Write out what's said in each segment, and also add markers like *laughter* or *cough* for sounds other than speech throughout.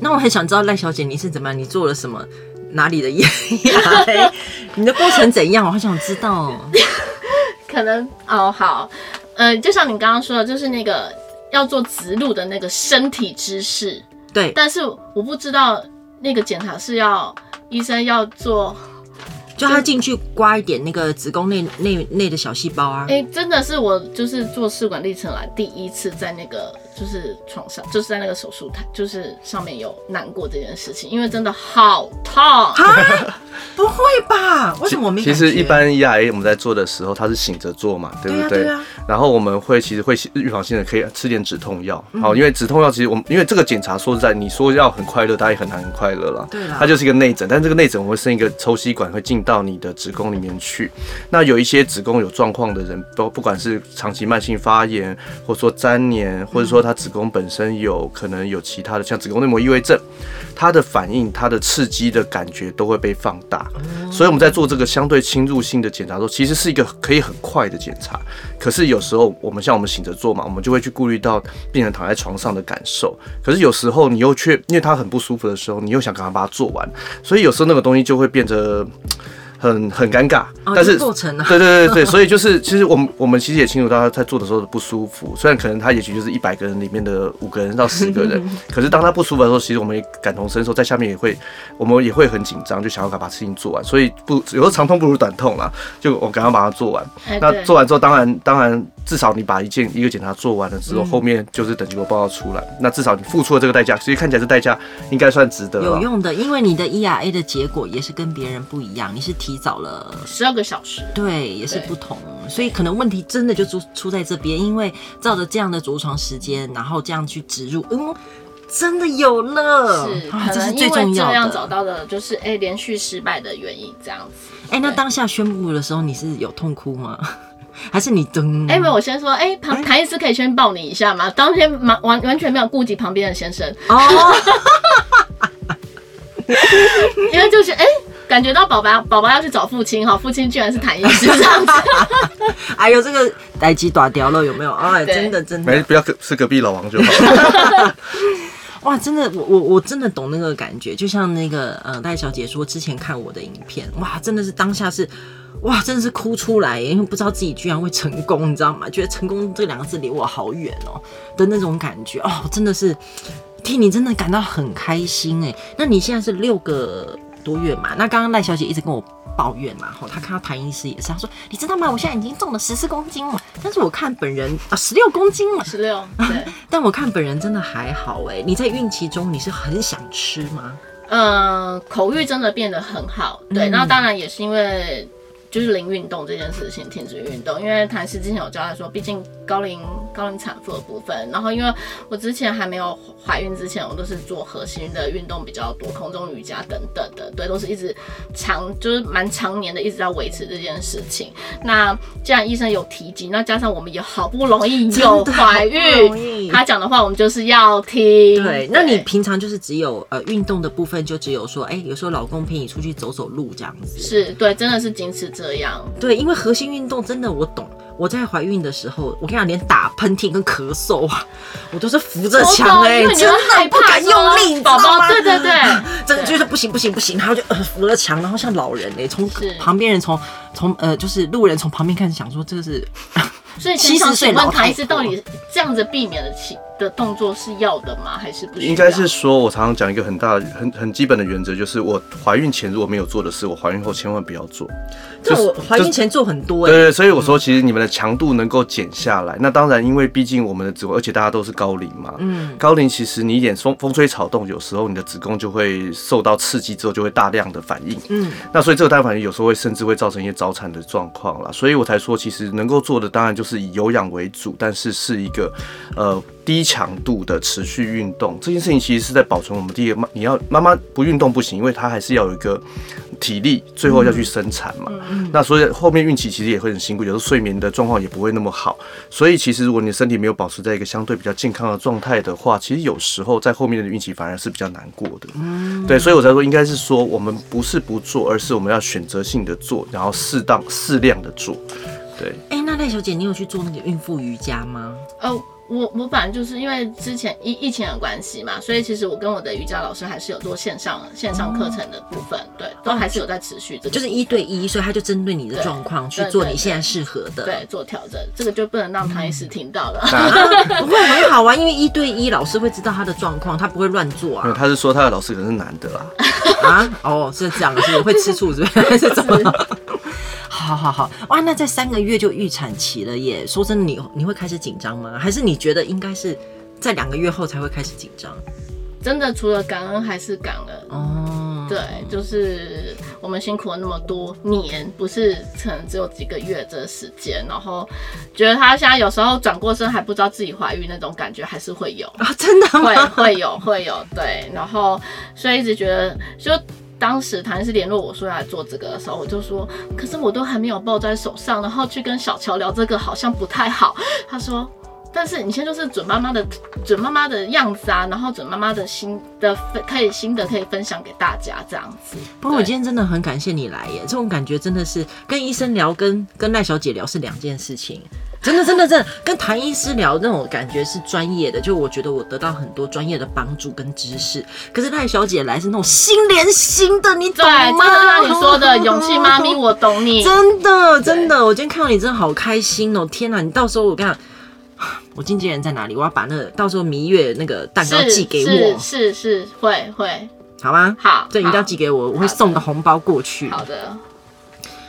那我很想知道赖小姐你是怎么样？你做了什么？哪里的牙？*laughs* 你的过程怎样？我好想知道。*laughs* 可能哦，好，呃，就像你刚刚说的，就是那个要做植入的那个身体姿势。对，但是我不知道那个检查是要医生要做。就他进去刮一点那个子宫内内内的小细胞啊！哎、欸，真的是我就是做试管历程来第一次在那个就是床上，就是在那个手术台，就是上面有难过这件事情，因为真的好痛啊！*laughs* 不会吧？为什么我没？其实一般 ERA 我们在做的时候，它是醒着做嘛，对不对？对啊对啊。然后我们会其实会预防性的可以吃点止痛药，好、嗯，因为止痛药其实我们因为这个检查说实在，你说要很快乐，它也很难很快乐了。对啊。它就是一个内诊，但这个内诊我们会伸一个抽吸管会进到你的子宫里面去。那有一些子宫有状况的人，不不管是长期慢性发炎，或者说粘连，或者说他子宫本身有可能有其他的，像子宫内膜异位症，它的反应、它的刺激的感觉都会被放大。所以我们在做这个相对侵入性的检查的时候，其实是一个可以很快的检查。可是有时候我们像我们醒着做嘛，我们就会去顾虑到病人躺在床上的感受。可是有时候你又却因为他很不舒服的时候，你又想赶快把它做完，所以有时候那个东西就会变得。很很尴尬，但是过程啊，对对对对，所以就是 *laughs* 其实我们我们其实也清楚到他在做的时候的不舒服，虽然可能他也许就是一百个人里面的五个人到十个人，*laughs* 可是当他不舒服的时候，其实我们也感同身受，在下面也会我们也会很紧张，就想要赶快把事情做完，所以不有时候长痛不如短痛啦，就我赶快把它做完。那做完之后，当然当然至少你把一件一个检查做完了之后，后面就是等结果报告出来，那至少你付出了这个代价，所以看起来这代价应该算值得，有用的，因为你的 ERA 的结果也是跟别人不一样，你是提早了十二个小时，对，也是不同，所以可能问题真的就出出在这边，因为照着这样的着床时间，然后这样去植入，嗯，真的有了，是，这是最重要的。这样找到的就是哎、欸，连续失败的原因这样子。哎、欸，那当下宣布的时候，你是有痛哭吗？还是你噔？哎、欸，没有，我先说，哎、欸，唐唐医师可以先抱你一下吗？当天完完完全没有顾及旁边的先生哦，*laughs* 因为就是哎。欸感觉到宝宝宝宝要去找父亲哈，父亲居然是谭医师这样子。*laughs* 哎呦，这个代志大条了有没有？哎，真的真的。没不要是隔壁老王就好。*laughs* 哇，真的，我我我真的懂那个感觉，就像那个呃戴小姐说之前看我的影片，哇，真的是当下是哇，真的是哭出来，因为不知道自己居然会成功，你知道吗？觉得成功这两个字离我好远哦的那种感觉哦，真的是替你真的感到很开心哎。那你现在是六个多月嘛？那刚刚赖小姐一直跟我抱怨嘛，吼，她看到谭医师也是，她说你知道吗？我现在已经重了十四公斤了，但是我看本人啊，十六公斤了，十六，*laughs* 对，但我看本人真的还好哎。你在孕期中你是很想吃吗？呃，口欲真的变得很好，对，那、嗯、当然也是因为。就是零运动这件事情，停止运动，因为谭师之前有交代说，毕竟高龄高龄产妇的部分，然后因为我之前还没有怀孕之前，我都是做核心的运动比较多，空中瑜伽等等的，对，都是一直长就是蛮常年的一直在维持这件事情。那既然医生有提及，那加上我们也好不容易有 *laughs* 怀孕，他讲的话我们就是要听。对，那你平常就是只有呃运动的部分，就只有说，哎、欸，有时候老公陪你出去走走路这样子。是对，真的是仅此。这样。对，因为核心运动真的我懂。我在怀孕的时候，我跟你讲，连打喷嚏跟咳嗽啊，我都是扶着墙哎，真的不敢用力，宝宝，对对对，*laughs* 真的就是不行不行不行，然后就呃扶着墙，然后像老人哎，从旁边人从从呃就是路人从旁边看始想说这个是，所以七十岁老太太到底这样子避免得起的动作是要的吗？还是不需要？应该是说，我常常讲一个很大的、很很基本的原则，就是我怀孕前如果没有做的事，我怀孕后千万不要做。就我怀孕前做很多、欸，对对，所以我说，其实你们的强度能够减下来。那当然，因为毕竟我们的子宫，而且大家都是高龄嘛，嗯，高龄其实你一点风风吹草动，有时候你的子宫就会受到刺激之后，就会大量的反应，嗯，那所以这个大反应有时候会甚至会造成一些早产的状况啦。所以我才说，其实能够做的当然就是以有氧为主，但是是一个呃。低强度的持续运动这件事情，其实是在保存我们第一个妈，你要妈妈不运动不行，因为她还是要有一个体力，最后要去生产嘛。嗯那所以后面孕期其实也会很辛苦，有时候睡眠的状况也不会那么好。所以其实如果你身体没有保持在一个相对比较健康的状态的话，其实有时候在后面的孕期反而是比较难过的。嗯对，所以我才说应该是说我们不是不做，而是我们要选择性的做，然后适当适量的做。对。哎，那赖小姐，你有去做那个孕妇瑜伽吗？哦。我我反正就是因为之前疫疫情的关系嘛，所以其实我跟我的瑜伽老师还是有做线上线上课程的部分，对，都还是有在持续的，就是一对一，所以他就针对你的状况去做你现在适合的，对，做调整，这个就不能让唐医师听到了，*laughs* *laughs* 不会很好啊，因为一对一老师会知道他的状况，他不会乱做啊。他是说他的老师可能是男的啦，啊，哦，是这样，是会吃醋是不是？*laughs* 是怎么？好好好，哇，那在三个月就预产期了耶！说真的，你你会开始紧张吗？还是你觉得应该是在两个月后才会开始紧张？真的，除了感恩还是感恩哦。对，就是我们辛苦了那么多年，不是可能只有几个月这时间，然后觉得他现在有时候转过身还不知道自己怀孕那种感觉还是会有啊、哦，真的会会有会有对，然后所以一直觉得就。当时唐医师联络我说要来做这个的时候，我就说，可是我都还没有抱在手上，然后去跟小乔聊这个好像不太好。他说，但是你现在就是准妈妈的准妈妈的样子啊，然后准妈妈的心的可以心得可以分享给大家这样子。不过我今天真的很感谢你来耶，这种感觉真的是跟医生聊跟跟赖小姐聊是两件事情。真的，真的，真的，跟谭医师聊那种感觉是专业的，就我觉得我得到很多专业的帮助跟知识。可是赖小姐来是那种心连心的，你懂吗？对，就是像你说的勇气妈咪，我懂你。真的，真的，我今天看到你真的好开心哦！天哪，你到时候我跟你讲，我经纪人在哪里？我要把那个到时候蜜月那个蛋糕寄给我。是是，是，会会，好吗？好，这一定要寄给我，我会送个红包过去。好的。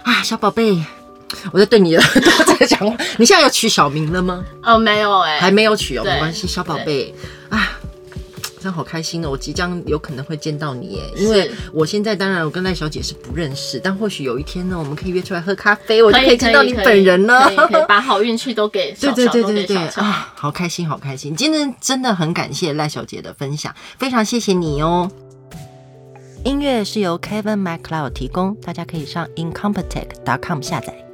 啊，小宝贝。我在对你的 *laughs* 都在讲话。你现在有取小名了吗？哦，没有哎、欸，还没有取哦，没关系，小宝贝啊，真好开心哦！我即将有可能会见到你耶，因为我现在当然我跟赖小姐是不认识，但或许有一天呢，我们可以约出来喝咖啡，我就可以见到你本人了。可以，可以，可以把好运气都给 *laughs* 对对对对对啊，好开心，好开心！今天真的很感谢赖小姐的分享，非常谢谢你哦。音乐是由 Kevin MacLeod 提供，大家可以上 incompetech.com 下载。